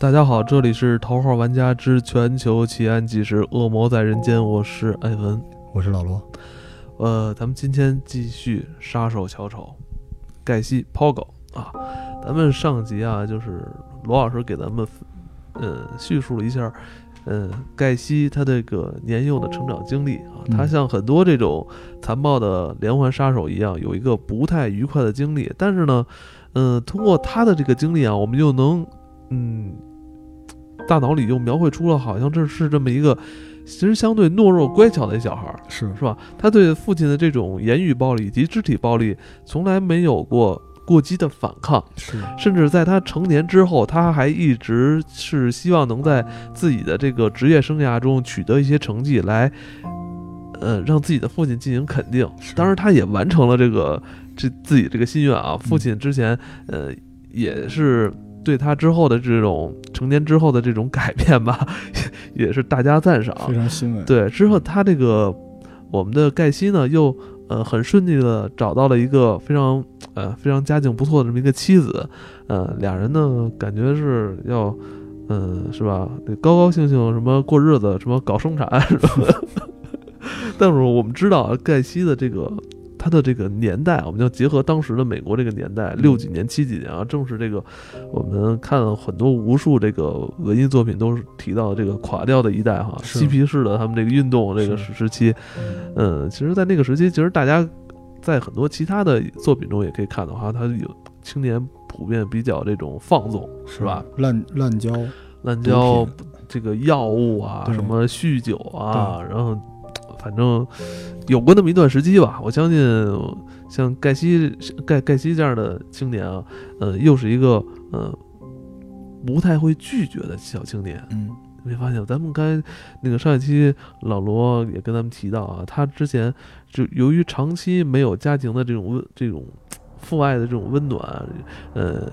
大家好，这里是《头号玩家之全球奇案纪实：恶魔在人间》，我是艾文，我是老罗。呃，咱们今天继续杀手小丑盖西 Pogo 啊。咱们上集啊，就是罗老师给咱们呃叙述了一下，嗯，盖西他这个年幼的成长经历啊，他像很多这种残暴的连环杀手一样，有一个不太愉快的经历。但是呢，嗯，通过他的这个经历啊，我们就能嗯。大脑里又描绘出了，好像这是这么一个，其实相对懦弱乖巧的一小孩儿，是是吧？他对父亲的这种言语暴力以及肢体暴力，从来没有过过激的反抗，是。甚至在他成年之后，他还一直是希望能在自己的这个职业生涯中取得一些成绩，来，呃，让自己的父亲进行肯定。当然，他也完成了这个这自己这个心愿啊。父亲之前，呃，也是。对他之后的这种成年之后的这种改变吧，也是大加赞赏，非常欣慰。对，之后他这个我们的盖西呢，又呃很顺利的找到了一个非常呃非常家境不错的这么一个妻子，呃，俩人呢感觉是要嗯是吧，高高兴兴什么过日子，什么搞生产是吧？但是我们知道盖西的这个。他的这个年代，我们要结合当时的美国这个年代，六几年、七几年啊，正是这个我们看了很多无数这个文艺作品都是提到这个垮掉的一代哈，嬉皮士的他们这个运动这个时时期，嗯，其实，在那个时期，其实大家在很多其他的作品中也可以看到哈，他有青年普遍比较这种放纵，是。吧？滥滥交、滥交这个药物啊，什么酗酒啊，然后。反正有过那么一段时期吧，我相信像盖西盖盖西这样的青年啊，呃，又是一个呃不太会拒绝的小青年。嗯，没发现？咱们刚才那个上一期老罗也跟咱们提到啊，他之前就由于长期没有家庭的这种温这种父爱的这种温暖，呃，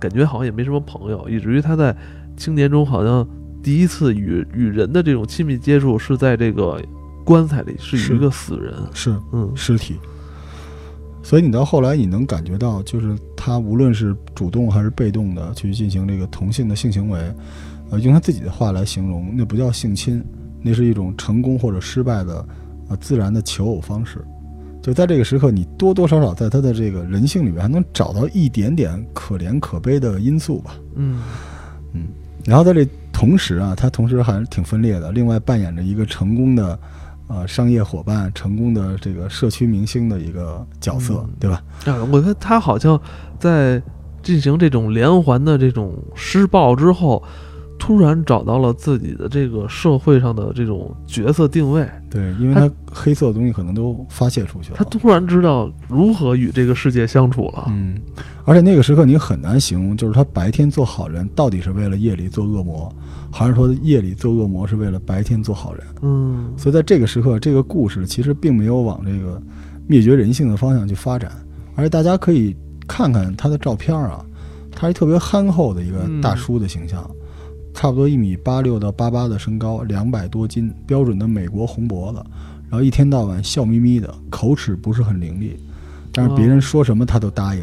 感觉好像也没什么朋友，以至于他在青年中好像第一次与与人的这种亲密接触是在这个。棺材里是一个死人，是嗯尸体，所以你到后来你能感觉到，就是他无论是主动还是被动的去进行这个同性的性行为，呃，用他自己的话来形容，那不叫性侵，那是一种成功或者失败的呃自然的求偶方式。就在这个时刻，你多多少少在他的这个人性里面还能找到一点点可怜可悲的因素吧。嗯嗯，然后在这同时啊，他同时还是挺分裂的，另外扮演着一个成功的。呃，商业伙伴成功的这个社区明星的一个角色，对吧？啊，我觉得他好像在进行这种连环的这种施暴之后，突然找到了自己的这个社会上的这种角色定位。对，因为他黑色的东西可能都发泄出去了。他突然知道如何与这个世界相处了。嗯，而且那个时刻你很难形容，就是他白天做好人，到底是为了夜里做恶魔。还是说夜里做恶魔是为了白天做好人？嗯，所以在这个时刻，这个故事其实并没有往这个灭绝人性的方向去发展。而且大家可以看看他的照片啊，他是特别憨厚的一个大叔的形象，差不多一米八六到八八的身高，两百多斤，标准的美国红脖子，然后一天到晚笑眯眯的，口齿不是很伶俐，但是别人说什么他都答应。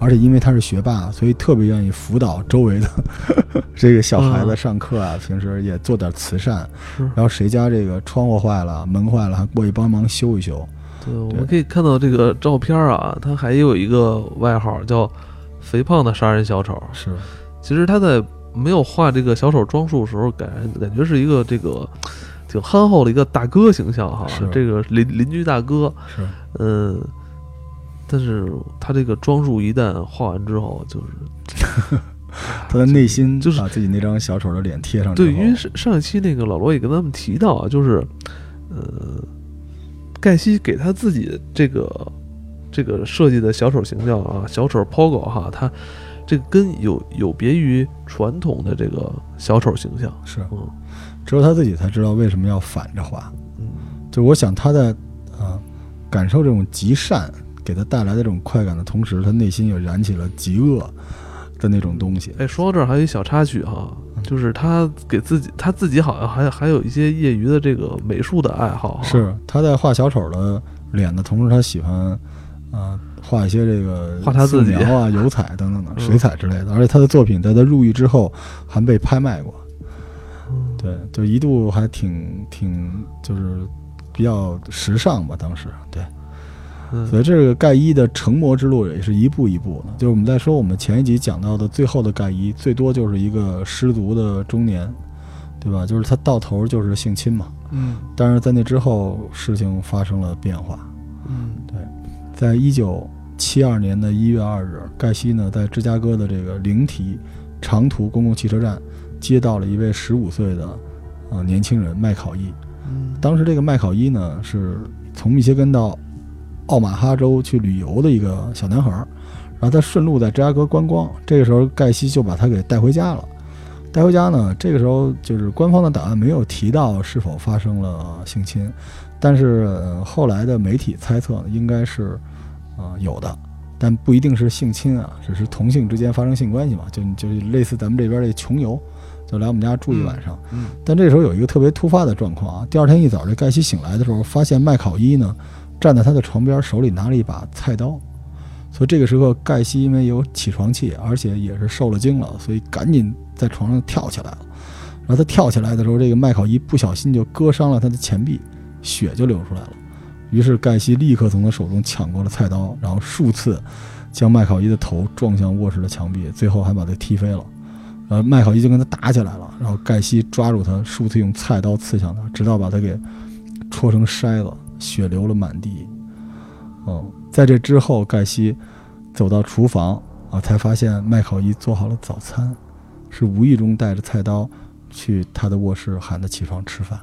而且因为他是学霸，所以特别愿意辅导周围的 这个小孩子上课啊。平时也做点慈善，然后谁家这个窗户坏了、门坏了，还过去帮忙修一修。对，我们可以看到这个照片啊，他还有一个外号叫“肥胖的杀人小丑”。是，其实他在没有画这个小丑装束的时候，感感觉是一个这个挺憨厚的一个大哥形象哈。这个邻邻居大哥。是，嗯。但是他这个装束一旦画完之后，就是 他的内心就是把自己那张小丑的脸贴上。对，因为上上一期那个老罗也跟他们提到啊，就是呃，盖西给他自己这个这个设计的小丑形象啊，小丑 Pogo 哈，他这个跟有有别于传统的这个小丑形象是，嗯，只有他自己才知道为什么要反着画。嗯，就我想他在啊感受这种极善。给他带来的这种快感的同时，他内心也燃起了极恶的那种东西。哎，说到这儿还有一小插曲哈，就是他给自己，他自己好像还还有一些业余的这个美术的爱好。是他在画小丑的脸的同时，他喜欢啊画一些这个画他自己素描啊、油彩等等的水彩之类的。而且他的作品在他入狱之后还被拍卖过，对，就一度还挺挺就是比较时尚吧，当时对。嗯所以这个盖伊的成魔之路也是一步一步的。就是我们在说我们前一集讲到的最后的盖伊，最多就是一个失足的中年，对吧？就是他到头就是性侵嘛。嗯但是在那之后，事情发生了变化。嗯对在一九七二年的一月二日，盖西呢在芝加哥的这个灵提长途公共汽车站接到了一位十五岁的啊、呃年轻人麦考伊。嗯当时这个麦考伊呢是从密歇根到奥马哈州去旅游的一个小男孩儿，然后他顺路在芝加哥观光，这个时候盖西就把他给带回家了。带回家呢，这个时候就是官方的档案没有提到是否发生了性侵，但是、呃、后来的媒体猜测呢，应该是啊、呃有的，但不一定是性侵啊，只是同性之间发生性关系嘛，就就是类似咱们这边这穷游，就来我们家住一晚上。嗯但这时候有一个特别突发的状况啊，第二天一早，这盖西醒来的时候，发现麦考伊呢站在他的床边，手里拿了一把菜刀。所以这个时候，盖西因为有起床气，而且也是受了惊了，所以赶紧在床上跳起来了。然后他跳起来的时候，这个麦考伊不小心就割伤了他的前臂，血就流出来了。于是盖西立刻从他手中抢过了菜刀，然后数次将麦考伊的头撞向卧室的墙壁，最后还把他踢飞了。呃麦考伊就跟他打起来了，然后盖西抓住他，数次用菜刀刺向他，直到把他给戳成筛子，血流了满地。嗯，在这之后，盖西走到厨房啊，才发现麦考伊做好了早餐，是无意中带着菜刀去他的卧室喊他起床吃饭。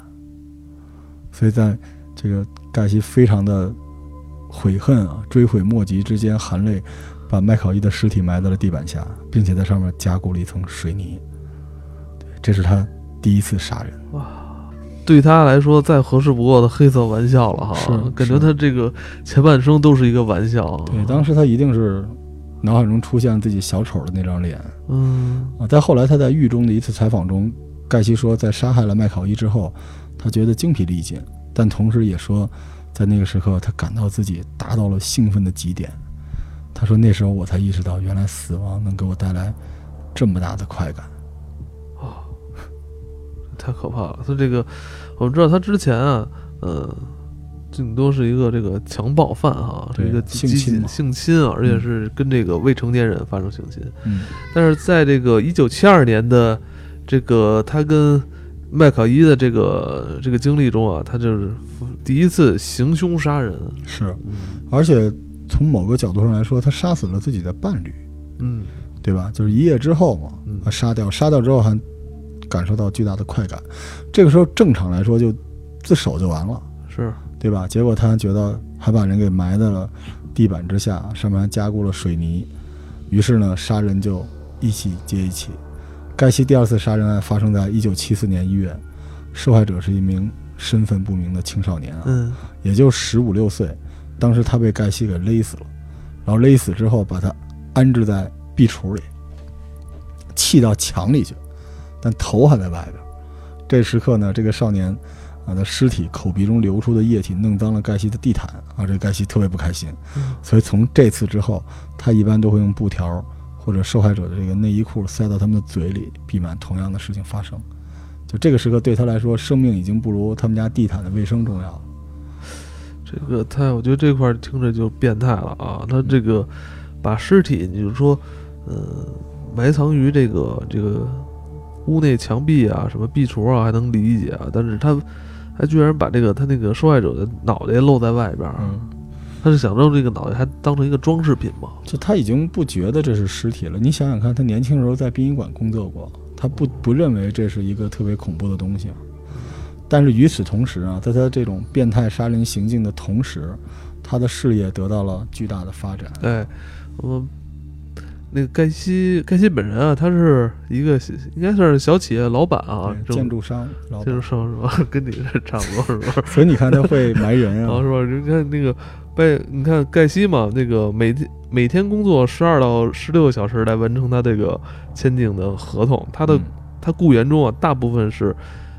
所以在这个盖西非常的悔恨啊，追悔莫及之间，含泪把麦考伊的尸体埋在了地板下，并且在上面加固了一层水泥。这是他第一次杀人。对他来说再合适不过的黑色玩笑了哈，是感觉他这个前半生都是一个玩笑啊。对，当时他一定是脑海中出现自己小丑的那张脸嗯啊。在后来他在狱中的一次采访中，盖西说，在杀害了麦考伊之后，他觉得精疲力尽，但同时也说，在那个时刻他感到自己达到了兴奋的极点。他说那时候我才意识到，原来死亡能给我带来这么大的快感。哦太可怕了。他这个，我们知道他之前啊，呃，顶多是一个这个强暴犯哈，是对一个性侵性侵啊，而且是跟这个未成年人发生性侵。嗯，但是在这个一九七二年的这个他跟麦考伊的这个这个经历中啊，他就是第一次行凶杀人。是，嗯而且从某个角度上来说，他杀死了自己的伴侣，嗯对吧？就是一夜之后嘛，嗯啊，杀掉，杀掉之后还感受到巨大的快感。这个时候正常来说就自首就完了，是，对吧？结果他觉得还把人给埋在了地板之下，上面还加固了水泥，于是呢，杀人就一起接一起。盖西第二次杀人案发生在一九七四年一月，受害者是一名身份不明的青少年啊，嗯也就十五六岁。当时他被盖西给勒死了，然后勒死之后把他安置在壁橱里，砌到墙里去，但头还在外边。这时刻呢，这个少年啊的尸体口鼻中流出的液体弄脏了盖西的地毯啊，这盖西特别不开心。嗯所以从这次之后，他一般都会用布条或者受害者的这个内衣裤塞到他们的嘴里，避免同样的事情发生。就这个时刻对他来说，生命已经不如他们家地毯的卫生重要了。这个太，我觉得这块儿听着就变态了啊！他这个把尸体，你就说，呃，埋藏于这个这个屋内墙壁啊，什么壁橱啊，还能理解啊，但是他他居然把这个他那个受害者的脑袋露在外边他是想让这个脑袋还当成一个装饰品吗？就他已经不觉得这是尸体了。你想想看，他年轻时候在殡仪馆工作过，他不不认为这是一个特别恐怖的东西啊。但是与此同时啊，在他这种变态杀人行径的同时，他的事业得到了巨大的发展。对，我那个盖西盖西本人啊，他是一个应该算是小企业老板啊，建筑商，建筑商是吧？跟你这差不多是吧？所以你看他会埋人啊，啊。是吧？你看那个贝，你看盖西嘛，那个每天每天工作十二到十六个小时来完成他这个签订的合同。他的、嗯他雇员中啊，大部分是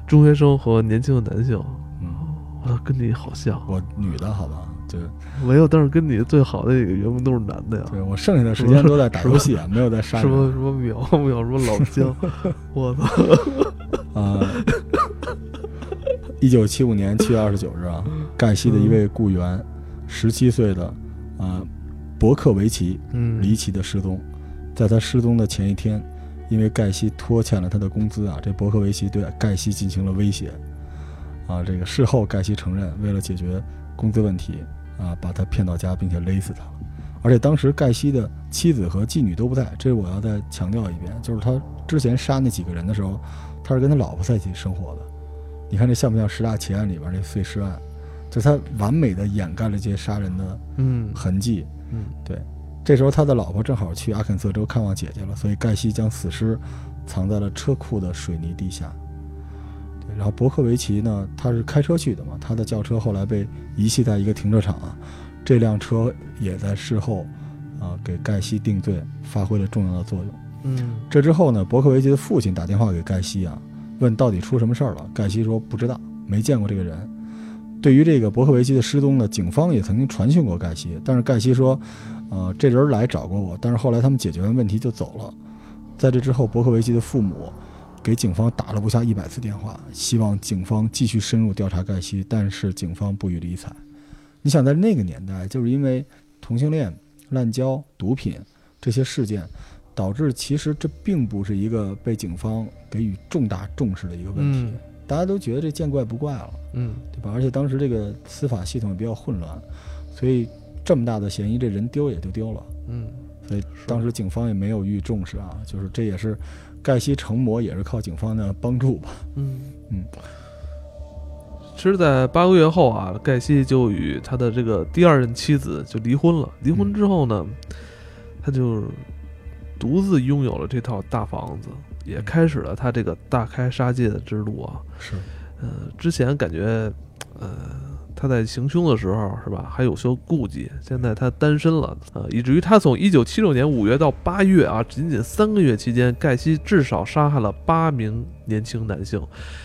中学生和年轻的男性。嗯，啊，跟你好像。我女的好吧，对，没有，但是跟你最好的几个员工都是男的呀。对我剩下的时间都在打游戏啊，没有在杀什。么什么淼淼什么 老姜，我操！啊，一九七五年七月二十九日啊，盖西的一位雇员，十七岁的啊伯克维奇嗯，离奇的失踪。在他失踪的前一天，因为盖西拖欠了他的工资啊，这伯克维奇对盖西进行了威胁。啊，这个事后盖西承认，为了解决工资问题啊，把他骗到家，并且勒死他了。而且当时盖西的妻子和妓女都不在，这是我要再强调一遍，就是他之前杀那几个人的时候，他是跟他老婆在一起生活的。你看这像不像十大奇案里边那碎尸案？就他完美的掩盖了这些杀人的嗯痕迹。嗯对这时候他的老婆正好去阿肯色州看望姐姐了，所以盖西将死尸藏在了车库的水泥地下。对，然后伯克维奇呢，他是开车去的嘛，他的轿车后来被遗弃在一个停车场啊，这辆车也在事后啊给盖西定罪发挥了重要的作用。嗯这之后呢，伯克维奇的父亲打电话给盖西啊，问到底出什么事儿了。盖西说不知道，没见过这个人。对于这个伯克维奇的失踪呢，警方也曾经传讯过盖西，但是盖西说，呃，这人来找过我，但是后来他们解决完问题就走了。在这之后，伯克维奇的父母给警方打了不下一百次电话，希望警方继续深入调查盖西，但是警方不予理睬。你想，在那个年代，就是因为同性恋、滥交、毒品这些事件，导致其实这并不是一个被警方给予重大重视的一个问题，嗯大家都觉得这见怪不怪了，嗯对吧？而且当时这个司法系统也比较混乱，所以这么大的嫌疑，这人丢也就丢了。嗯，所以当时警方也没有予以重视啊，就是这也是盖西成魔，也是靠警方的帮助吧。嗯嗯。其实，在八个月后啊，盖西就与他的这个第二任妻子就离婚了。离婚之后呢，他就独自拥有了这套大房子，也开始了他这个大开杀戒的之路啊。是，呃，之前感觉，呃，他在行凶的时候是吧，还有些顾忌。现在他单身了，呃，以至于他从一九七六年五月到八月啊，仅仅三个月期间，盖西至少杀害了八名年轻男性，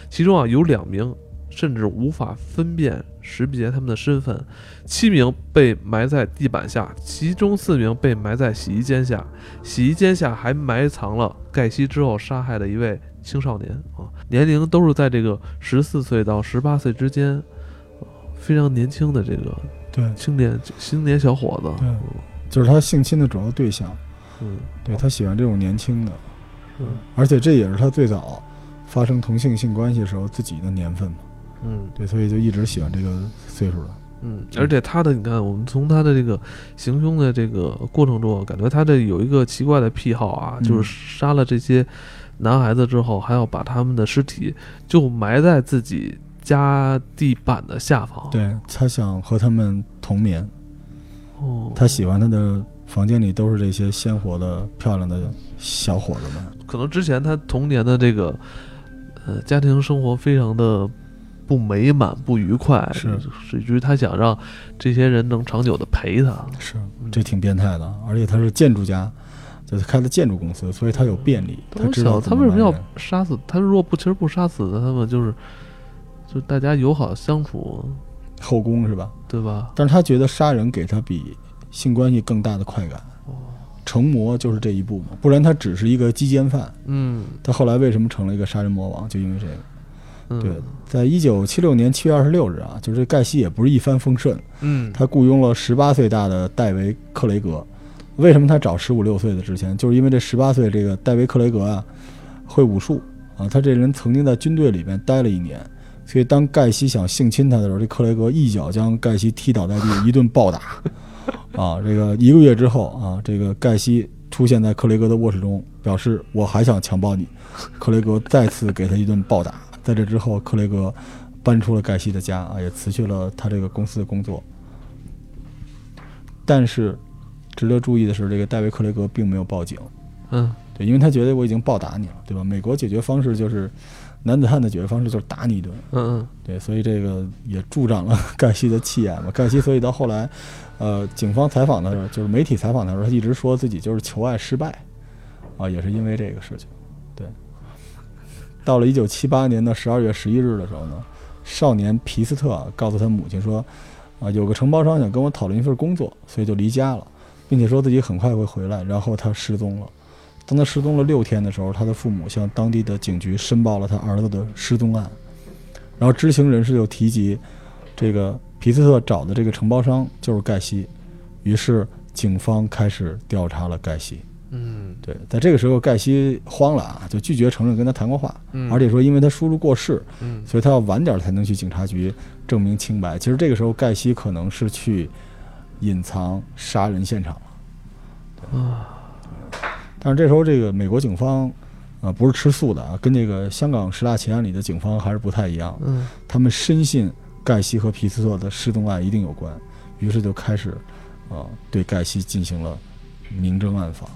其中啊有两名甚至无法分辨识别他们的身份，七名被埋在地板下，其中四名被埋在洗衣间下，洗衣间下还埋藏了盖西之后杀害的一位青少年啊，年龄都是在这个十四岁到十八岁之间，非常年轻的这个对，青年青年小伙子。对。就是他性侵的主要对象，嗯。对他喜欢这种年轻的，嗯。而且这也是他最早发生同性性关系的时候自己的年份嘛。嗯。对，所以就一直喜欢这个岁数的。嗯，而且他的你看，我们从他的这个行凶的这个过程中，感觉他这有一个奇怪的癖好啊，嗯。就是杀了这些男孩子之后，还要把他们的尸体就埋在自己家地板的下方。，对他想和他们同眠，哦，他喜欢他的房间里都是这些鲜活的、漂亮的小伙子们。可能之前他童年的这个呃家庭生活非常的不美满、不愉快，是以至于他想让这些人能长久的陪他。是，这挺变态的。而且他是建筑家，就是开的建筑公司，所以他有便利，他知道他为什么要杀死他？如果不其实不杀死他们，就是就大家友好相处，后宫是吧？对吧？但是他觉得杀人给他比性关系更大的快感。成魔就是这一步嘛，不然他只是一个鸡奸犯。嗯，他后来为什么成了一个杀人魔王？就因为这个。嗯对，在一九七六年七月二十六日啊，就是这盖西也不是一帆风顺，嗯，他雇佣了十八岁大的戴维·克雷格。为什么他找十五六岁的之前？就是因为这十八岁这个戴维·克雷格啊，会武术啊，他这人曾经在军队里边待了一年，所以当盖西想性侵他的时候，这克雷格一脚将盖西踢倒在地，一顿暴打。啊，这个一个月之后啊，这个盖西出现在克雷格的卧室中，表示我还想强暴你。克雷格再次给他一顿暴打。在这之后，克雷格搬出了盖西的家啊，也辞去了他这个公司的工作。但是，值得注意的是，这个戴维·克雷格并没有报警，嗯对，因为他觉得我已经暴打你了，对吧？美国解决方式就是，男子汉的解决方式就是打你一顿，嗯嗯对，所以这个也助长了盖西的气焰嘛。盖西所以到后来，呃，警方采访的时候，就是媒体采访的时候，他一直说自己就是求爱失败，啊，也是因为这个事情。对，到了一九七八年的十二月十一日的时候呢，少年皮斯特告诉他母亲说，啊，有个承包商想跟我讨论一份工作，所以就离家了，并且说自己很快会回来。然后他失踪了。当他失踪了六天的时候，他的父母向当地的警局申报了他儿子的失踪案。然后知情人士又提及，这个皮斯特找的这个承包商就是盖西。于是警方开始调查了盖西。嗯，对，在这个时候盖西慌了啊，就拒绝承认跟他谈过话，而且说因为他叔叔过世，嗯，所以他要晚点才能去警察局证明清白。其实这个时候盖西可能是去隐藏杀人现场了。啊，但是这时候这个美国警方啊不是吃素的啊，跟这个香港十大奇案里的警方还是不太一样。嗯，他们深信盖西和皮斯特的失踪案一定有关，于是就开始啊对盖西进行了明侦暗访。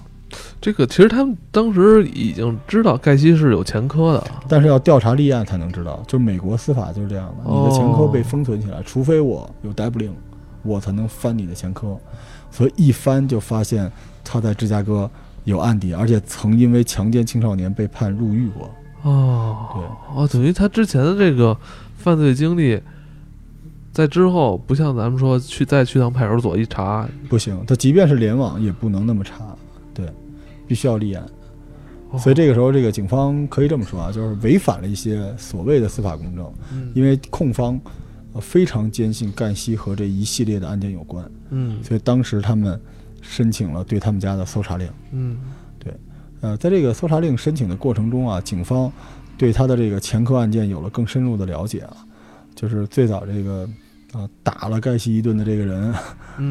这个其实他们当时已经知道盖西是有前科的，但是要调查立案才能知道。就是美国司法就是这样的，你的前科被封存起来，除非我有逮捕令，我才能翻你的前科。所以一翻就发现他在芝加哥有案底，而且曾因为强奸青少年被判入狱过。哦，对，哦，等于他之前的这个犯罪经历，在之后不像咱们说去再去趟派出所一查不行，他即便是联网也不能那么查。对，必须要立案，所以这个时候，这个警方可以这么说啊，就是违反了一些所谓的司法公正，因为控方呃非常坚信赣西和这一系列的案件有关，嗯，所以当时他们申请了对他们家的搜查令，嗯，对，呃，在这个搜查令申请的过程中啊，警方对他的这个前科案件有了更深入的了解啊，就是最早这个啊打了盖西一顿的这个人。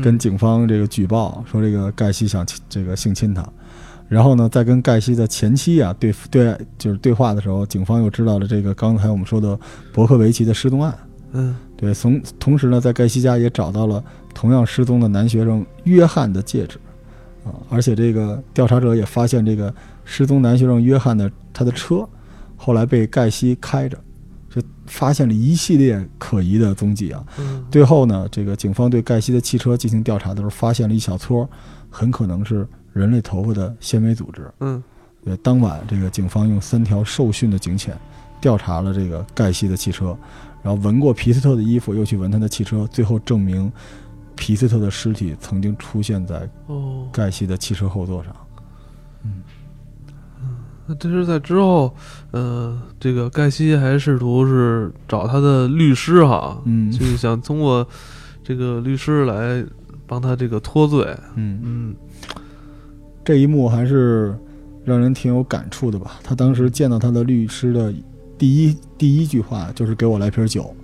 跟警方这个举报说，这个盖西想这个性侵他，然后呢，在跟盖西的前妻啊对对就是对话的时候，警方又知道了这个刚才我们说的伯克维奇的失踪案。嗯，对，从同时呢，在盖西家也找到了同样失踪的男学生约翰的戒指，啊，而且这个调查者也发现这个失踪男学生约翰的他的车，后来被盖西开着。就发现了一系列可疑的踪迹啊！最后呢，这个警方对盖西的汽车进行调查的时候，发现了一小撮，很可能是人类头发的纤维组织。嗯，对，当晚这个警方用三条受训的警犬调查了这个盖西的汽车，然后闻过皮斯特的衣服，又去闻他的汽车，最后证明皮斯特的尸体曾经出现在盖西的汽车后座上。嗯。那这是在之后，呃，这个盖西还试图是找他的律师哈，嗯，就是想通过这个律师来帮他这个脱罪，嗯嗯，这一幕还是让人挺有感触的吧？他当时见到他的律师的第一第一句话就是给我来瓶酒，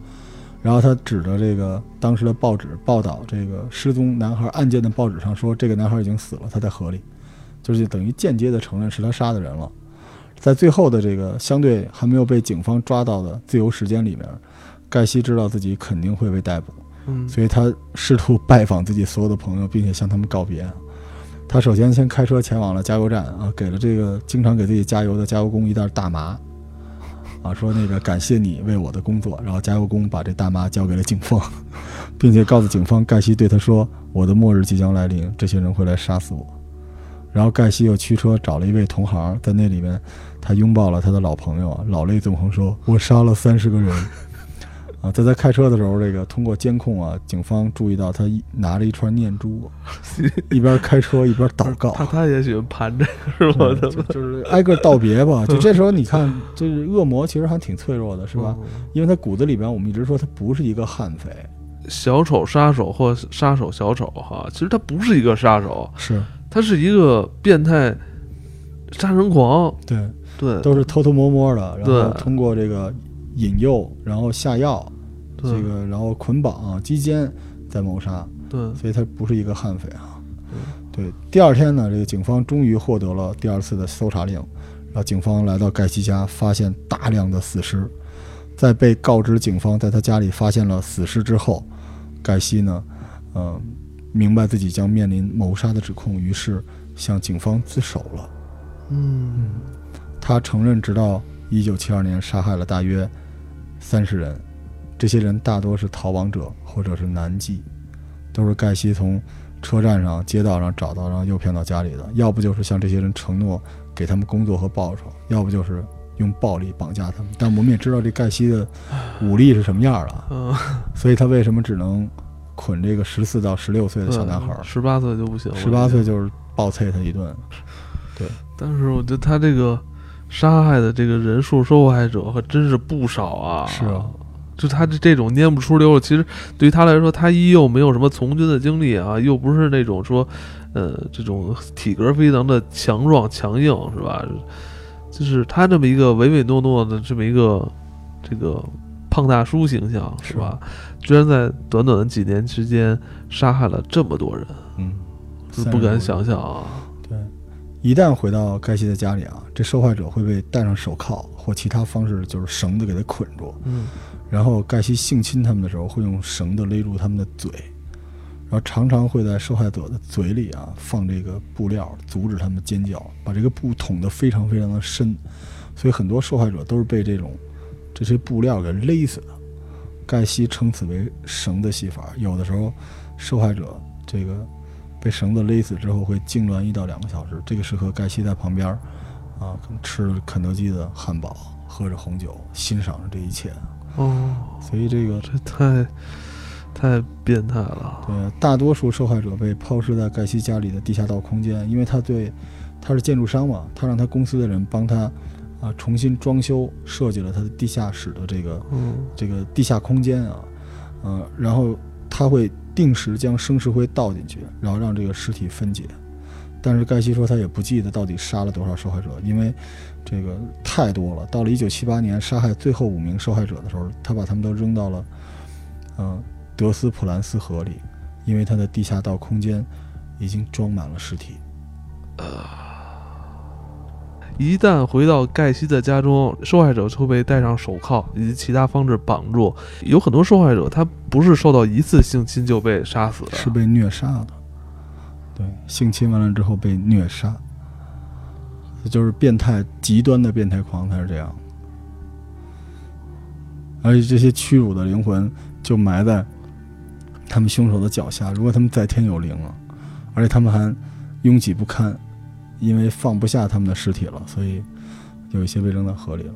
然后他指着这个当时的报纸报道这个失踪男孩案件的报纸上说这个男孩已经死了，他在河里，就是等于间接的承认是他杀的人了。在最后的这个相对还没有被警方抓到的自由时间里面，盖西知道自己肯定会被逮捕，嗯，所以他试图拜访自己所有的朋友，并且向他们告别。他首先先开车前往了加油站啊，给了这个经常给自己加油的加油工一袋大麻，啊，说那个感谢你为我的工作。然后加油工把这大妈交给了警方，并且告诉警方，盖西对他说：“我的末日即将来临，这些人会来杀死我。”然后盖西又驱车找了一位同行，在那里面，他拥抱了他的老朋友，老泪纵横，说：“我杀了三十个人。”啊，在他开车的时候，这个通过监控啊，警方注意到他一拿着一串念珠，一边开车一边祷告。他他也喜欢盘着，是吧？就是挨个道别吧。就这时候，你看，就是恶魔其实还挺脆弱的，是吧？因为他骨子里边，我们一直说他不是一个悍匪，小丑杀手或杀手小丑哈，其实他不是一个杀手，是。他是一个变态杀人狂，对对，都是偷偷摸摸的，然后通过这个引诱，然后下药，这个然后捆绑、击奸，再谋杀，对，所以他不是一个悍匪啊。对，第二天呢，这个警方终于获得了第二次的搜查令，然后警方来到盖西家，发现大量的死尸，在被告知警方在他家里发现了死尸之后，盖西呢，嗯。明白自己将面临谋杀的指控，于是向警方自首了。嗯，他承认，直到一九七二年杀害了大约三十人，这些人大多是逃亡者或者是男妓，都是盖西从车站上、街道上找到，然后诱骗到家里的。要不就是向这些人承诺给他们工作和报酬，要不就是用暴力绑架他们。但我们也知道这盖西的武力是什么样了，所以他为什么只能？捆这个十四到十六岁的小男孩儿，十八岁就不行了，十八岁就是暴啐他一顿。对，但是我觉得他这个杀害的这个人数受害者可真是不少啊。是啊，就他这这种蔫不出溜，其实对于他来说，他一又没有什么从军的经历啊，又不是那种说，呃，这种体格非常的强壮强硬，是吧？就是他这么一个唯唯诺诺的这么一个这个胖大叔形象，是吧？居然在短短的几年之间杀害了这么多人，嗯，不敢想象啊。对，一旦回到盖西的家里啊，这受害者会被戴上手铐或其他方式，就是绳子给他捆住。嗯，然后盖西性侵他们的时候，会用绳子勒住他们的嘴，然后常常会在受害者的嘴里啊放这个布料，阻止他们尖叫，把这个布捅得非常非常的深，所以很多受害者都是被这种这些布料给勒死的。盖西称此为绳的戏法。有的时候，受害者这个被绳子勒死之后会痉挛一到两个小时，这个时候盖西在旁边，啊，吃肯德基的汉堡，喝着红酒，欣赏着这一切。哦，所以这个这太太变态了。对，大多数受害者被抛尸在盖西家里的地下道空间，因为他对他是建筑商嘛，他让他公司的人帮他。啊，重新装修设计了他的地下室的这个这个地下空间啊，呃，然后他会定时将生石灰倒进去，然后让这个尸体分解。但是盖西说他也不记得到底杀了多少受害者，因为这个太多了。到了1978年杀害最后五名受害者的时候，他把他们都扔到了嗯德斯普兰斯河里，因为他的地下道空间已经装满了尸体。呃。一旦回到盖西的家中，受害者就会被戴上手铐以及其他方式绑住。有很多受害者，他不是受到一次性侵就被杀死，是被虐杀的。对，性侵完了之后被虐杀，就是变态极端的变态狂才是这样。而且这些屈辱的灵魂就埋在他们凶手的脚下。如果他们在天有灵了，而且他们还拥挤不堪。因为放不下他们的尸体了，所以有一些被扔到河里了。